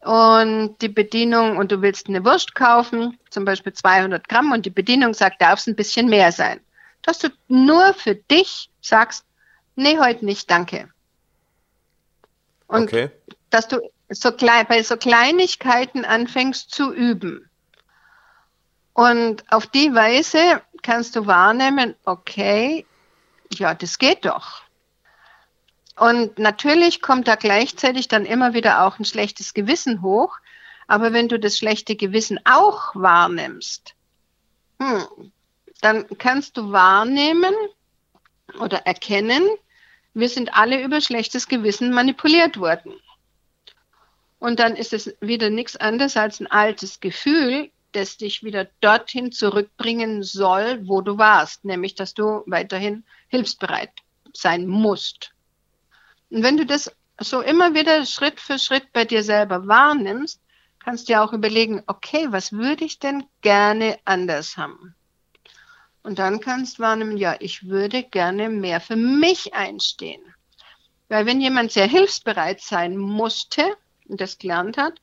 und die Bedienung und du willst eine Wurst kaufen, zum Beispiel 200 Gramm und die Bedienung sagt, darf es ein bisschen mehr sein dass du nur für dich sagst, nee, heute nicht, danke. Und okay. dass du so klein, bei so Kleinigkeiten anfängst zu üben. Und auf die Weise kannst du wahrnehmen, okay, ja, das geht doch. Und natürlich kommt da gleichzeitig dann immer wieder auch ein schlechtes Gewissen hoch. Aber wenn du das schlechte Gewissen auch wahrnimmst, hm, dann kannst du wahrnehmen oder erkennen, wir sind alle über schlechtes Gewissen manipuliert worden. Und dann ist es wieder nichts anderes als ein altes Gefühl, das dich wieder dorthin zurückbringen soll, wo du warst, nämlich dass du weiterhin hilfsbereit sein musst. Und wenn du das so immer wieder Schritt für Schritt bei dir selber wahrnimmst, kannst du ja auch überlegen, okay, was würde ich denn gerne anders haben? Und dann kannst du wahrnehmen, ja, ich würde gerne mehr für mich einstehen. Weil wenn jemand sehr hilfsbereit sein musste und das gelernt hat,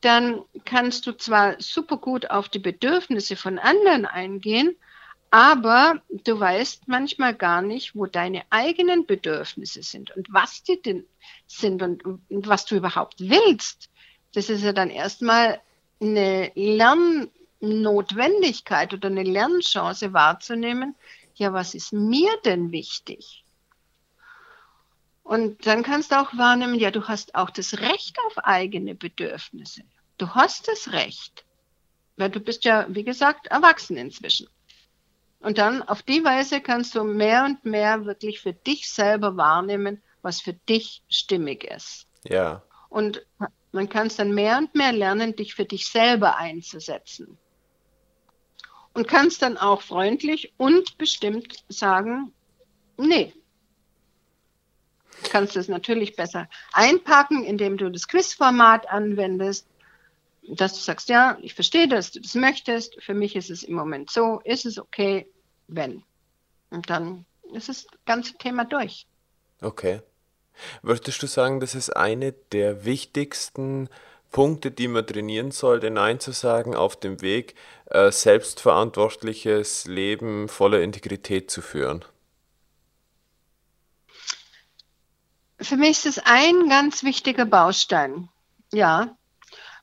dann kannst du zwar super gut auf die Bedürfnisse von anderen eingehen, aber du weißt manchmal gar nicht, wo deine eigenen Bedürfnisse sind und was die denn sind und, und was du überhaupt willst. Das ist ja dann erstmal eine Lern Notwendigkeit oder eine Lernchance wahrzunehmen, ja, was ist mir denn wichtig? Und dann kannst du auch wahrnehmen, ja, du hast auch das Recht auf eigene Bedürfnisse. Du hast das Recht. weil du bist ja, wie gesagt, erwachsen inzwischen. Und dann auf die Weise kannst du mehr und mehr wirklich für dich selber wahrnehmen, was für dich stimmig ist. Ja. Und man kann es dann mehr und mehr lernen, dich für dich selber einzusetzen. Und kannst dann auch freundlich und bestimmt sagen, nee. Du kannst es natürlich besser einpacken, indem du das Quizformat anwendest, dass du sagst, ja, ich verstehe, dass du das möchtest. Für mich ist es im Moment so, ist es okay, wenn. Und dann ist das ganze Thema durch. Okay. Würdest du sagen, das ist eine der wichtigsten Punkte, die man trainieren sollte, Nein zu sagen auf dem Weg, äh, selbstverantwortliches Leben voller Integrität zu führen? Für mich ist es ein ganz wichtiger Baustein. Ja,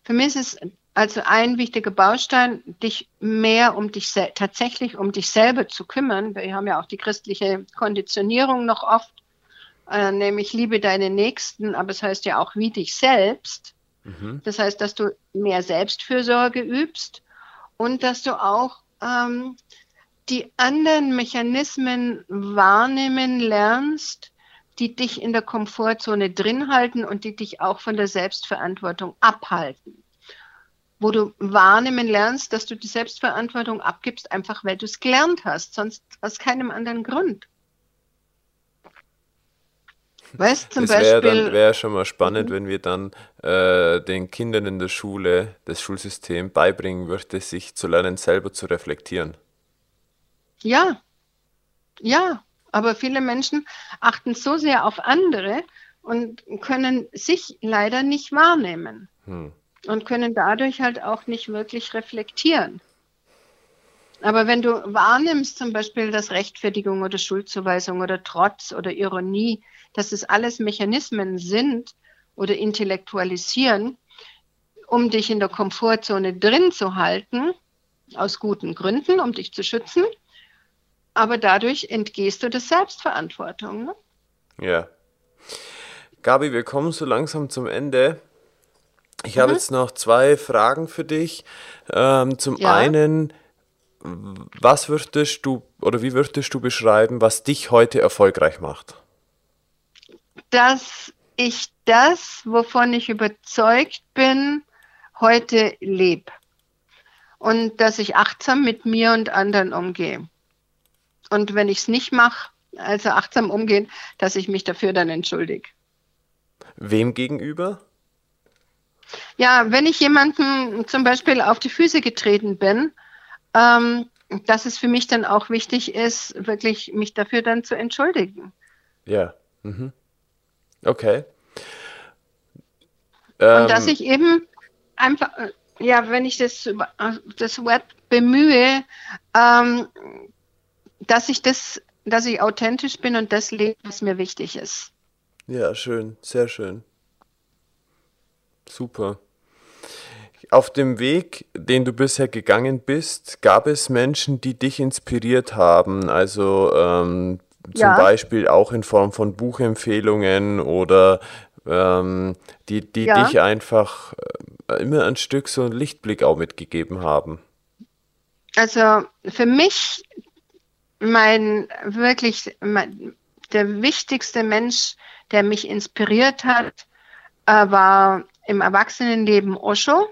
für mich ist es also ein wichtiger Baustein, dich mehr um dich tatsächlich um dich selber zu kümmern. Wir haben ja auch die christliche Konditionierung noch oft äh, nämlich liebe deine Nächsten, aber es heißt ja auch wie dich selbst. Mhm. Das heißt, dass du mehr Selbstfürsorge übst und dass du auch ähm, die anderen Mechanismen wahrnehmen lernst, die dich in der Komfortzone drin halten und die dich auch von der Selbstverantwortung abhalten. Wo du wahrnehmen lernst, dass du die Selbstverantwortung abgibst, einfach weil du es gelernt hast, sonst aus keinem anderen Grund. Weißt zum das wär Beispiel. wäre schon mal spannend, mhm. wenn wir dann äh, den Kindern in der Schule das Schulsystem beibringen würde, sich zu lernen, selber zu reflektieren. Ja, ja, aber viele Menschen achten so sehr auf andere und können sich leider nicht wahrnehmen hm. und können dadurch halt auch nicht wirklich reflektieren. Aber wenn du wahrnimmst, zum Beispiel, dass Rechtfertigung oder Schuldzuweisung oder Trotz oder Ironie dass es alles Mechanismen sind oder intellektualisieren, um dich in der Komfortzone drin zu halten, aus guten Gründen, um dich zu schützen. Aber dadurch entgehst du der Selbstverantwortung. Ne? Ja. Gabi, wir kommen so langsam zum Ende. Ich mhm. habe jetzt noch zwei Fragen für dich. Ähm, zum ja. einen, was würdest du oder wie würdest du beschreiben, was dich heute erfolgreich macht? dass ich das, wovon ich überzeugt bin, heute lebe. Und dass ich achtsam mit mir und anderen umgehe. Und wenn ich es nicht mache, also achtsam umgehen, dass ich mich dafür dann entschuldige. Wem gegenüber? Ja, wenn ich jemanden zum Beispiel auf die Füße getreten bin, ähm, dass es für mich dann auch wichtig ist, wirklich mich dafür dann zu entschuldigen. Ja. Mhm. Okay. Und dass ähm, ich eben einfach, ja, wenn ich das, das Web bemühe, ähm, dass ich das, dass ich authentisch bin und das lebe, was mir wichtig ist. Ja, schön, sehr schön. Super. Auf dem Weg, den du bisher gegangen bist, gab es Menschen, die dich inspiriert haben, also ähm, zum ja. Beispiel auch in Form von Buchempfehlungen oder ähm, die, die ja. dich einfach äh, immer ein Stück so einen Lichtblick auch mitgegeben haben? Also für mich mein wirklich mein, der wichtigste Mensch, der mich inspiriert hat, äh, war im Erwachsenenleben Osho.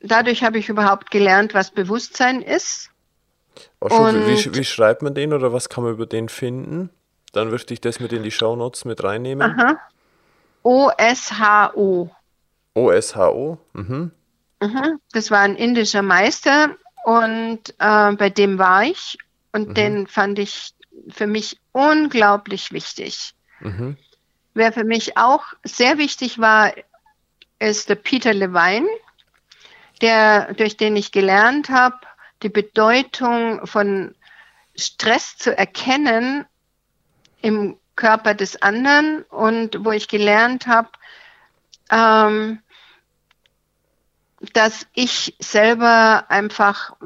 Dadurch habe ich überhaupt gelernt, was Bewusstsein ist. Osho, wie, wie, schreibt man den oder was kann man über den finden? Dann würde ich das mit in die Shownotes mit reinnehmen. Aha. O-S-H-O. O-S-H-O? Mhm. Mhm. Das war ein indischer Meister und äh, bei dem war ich und mhm. den fand ich für mich unglaublich wichtig. Mhm. Wer für mich auch sehr wichtig war, ist der Peter Levine, der, durch den ich gelernt habe, die Bedeutung von Stress zu erkennen im Körper des anderen und wo ich gelernt habe, ähm, dass ich selber einfach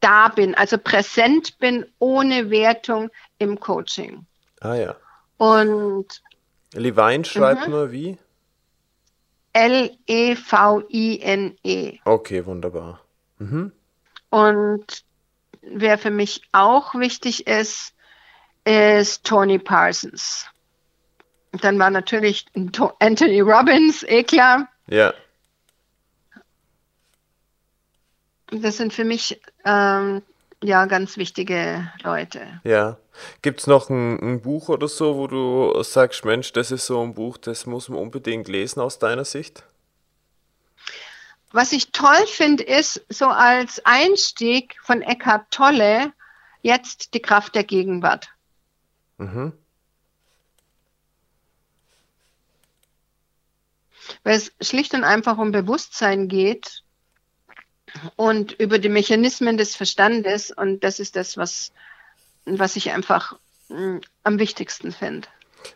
da bin, also präsent bin ohne Wertung im Coaching. Ah ja. Und Levine schreibt mhm. nur wie? L-E-V-I-N-E. -E. Okay, wunderbar. Mhm. Und wer für mich auch wichtig ist, ist Tony Parsons. Dann war natürlich Anthony Robbins, eh klar. Ja. Das sind für mich ähm, ja ganz wichtige Leute. Ja. Gibt es noch ein, ein, Buch oder so, wo du sagst, Mensch, das ist so ein Buch, das muss man unbedingt lesen aus deiner Sicht? Was ich toll finde, ist so als Einstieg von Eckhart Tolle jetzt die Kraft der Gegenwart. Mhm. Weil es schlicht und einfach um Bewusstsein geht und über die Mechanismen des Verstandes. Und das ist das, was, was ich einfach mh, hm, am wichtigsten finde.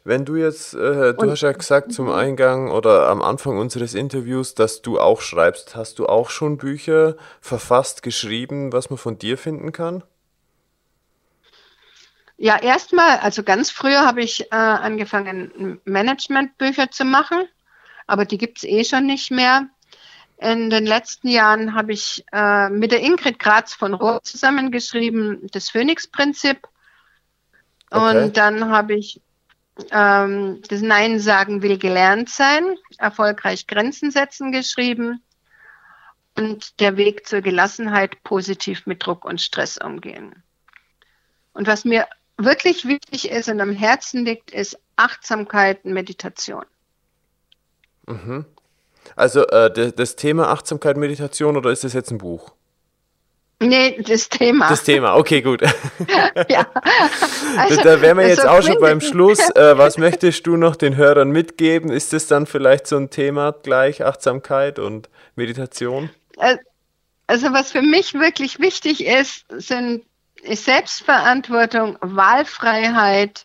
Wenn du jetzt, äh, du und, hast ja gesagt zum Eingang oder am Anfang unseres Interviews, dass du auch schreibst. Hast du auch schon Bücher verfasst, geschrieben, was man von dir finden kann? Ja, erstmal, also ganz früher habe ich äh, angefangen, Managementbücher zu machen, aber die gibt es eh schon nicht mehr. In den letzten Jahren habe ich äh, mit der Ingrid Graz von Rohr zusammengeschrieben, das Phoenix-Prinzip. Okay. Und dann habe ich ähm, das Nein sagen will gelernt sein, erfolgreich Grenzen setzen geschrieben und der Weg zur Gelassenheit positiv mit Druck und Stress umgehen. Und was mir wirklich wichtig ist und am Herzen liegt, ist Achtsamkeit und Meditation. Mhm. Also äh, das, Thema Achtsamkeit, Meditation oder ist das jetzt ein Buch? Nee, das Thema. Das Thema, okay, gut. ja. Also, da wären wir jetzt auch schon beim Schluss. Äh, was möchtest du noch den Hörern mitgeben? Ist das dann vielleicht so ein Thema gleich, Achtsamkeit und Meditation? Also was für mich wirklich wichtig ist, sind Selbstverantwortung, Wahlfreiheit,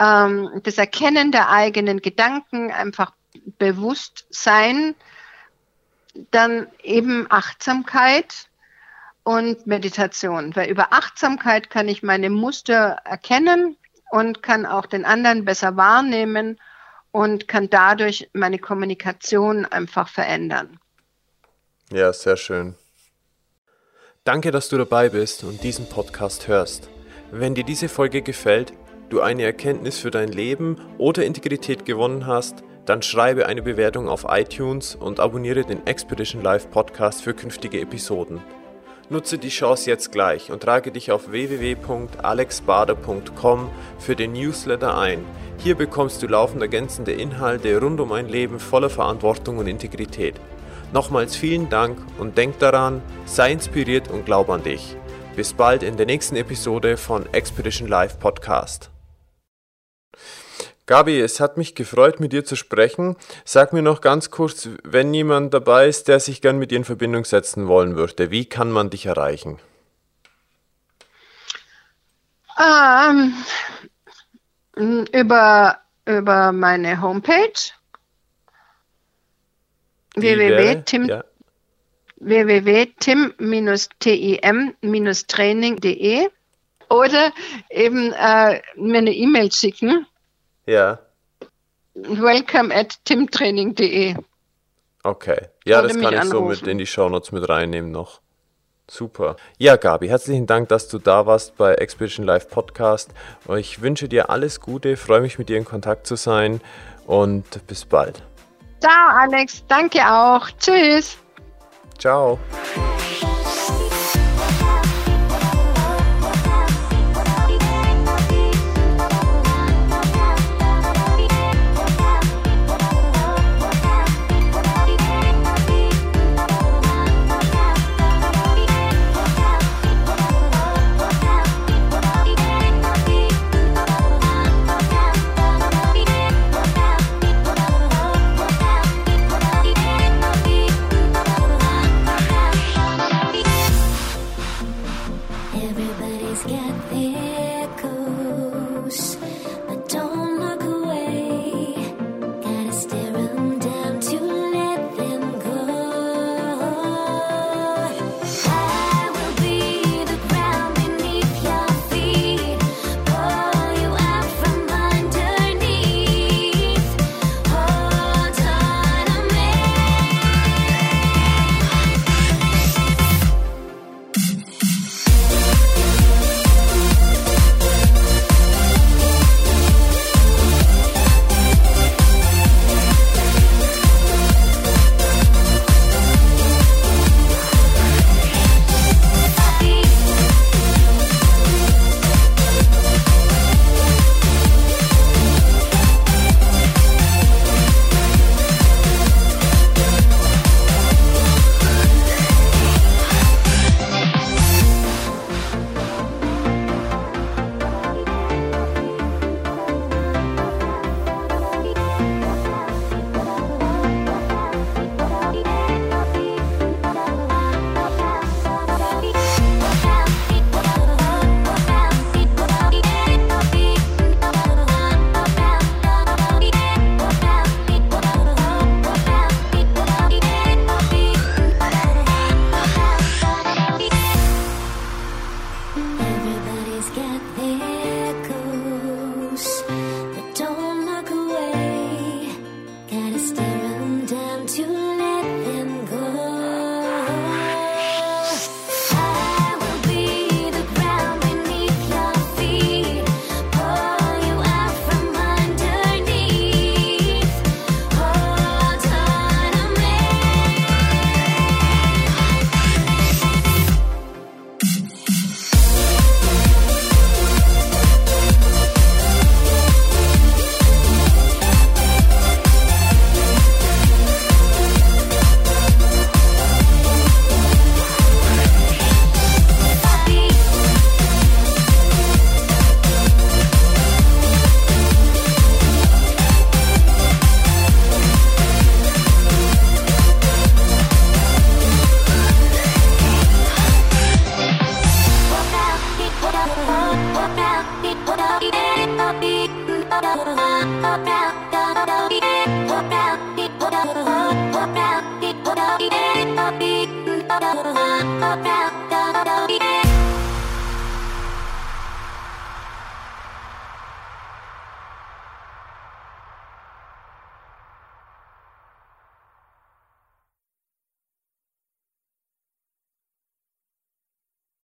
ähm, das Erkennen der eigenen Gedanken, einfach bewusst sein, dann eben Achtsamkeit und Meditation. Weil über Achtsamkeit kann ich meine Muster erkennen und kann auch den anderen besser wahrnehmen und kann dadurch meine Kommunikation einfach verändern. Ja, sehr schön. Danke, dass du dabei bist und diesen Podcast hörst. Wenn dir diese Folge gefällt, du eine Erkenntnis für dein Leben oder Integrität gewonnen hast, dann schreibe eine Bewertung auf iTunes und abonniere den Expedition Live Podcast für künftige Episoden. Nutze die Chance jetzt gleich und trage dich auf www.alexbader.com für den Newsletter ein. Hier bekommst du laufend ergänzende Inhalte rund um ein Leben voller Verantwortung und Integrität. Nochmals vielen Dank und denk daran, sei inspiriert und glaub an dich. Bis bald in der nächsten Episode von Expedition Live Podcast. Gabi, es hat mich gefreut, mit dir zu sprechen. Sag mir noch ganz kurz, wenn jemand dabei ist, der sich gern mit dir in Verbindung setzen wollen würde, wie kann man dich erreichen? Ähm, über, über meine Homepage www.tim ja. www.tim-tim-training.de oder eben äh, mir eine E-Mail schicken ja. Welcome at timtraining.de. Okay. Ja, das kann ich anrufen. so mit in die Shownotes mit reinnehmen noch. Super. Ja, Gabi, herzlichen Dank, dass du da warst bei Expedition Live Podcast. Ich wünsche dir alles Gute, freue mich mit dir in Kontakt zu sein und bis bald. Ciao, Alex. Danke auch. Tschüss. Ciao.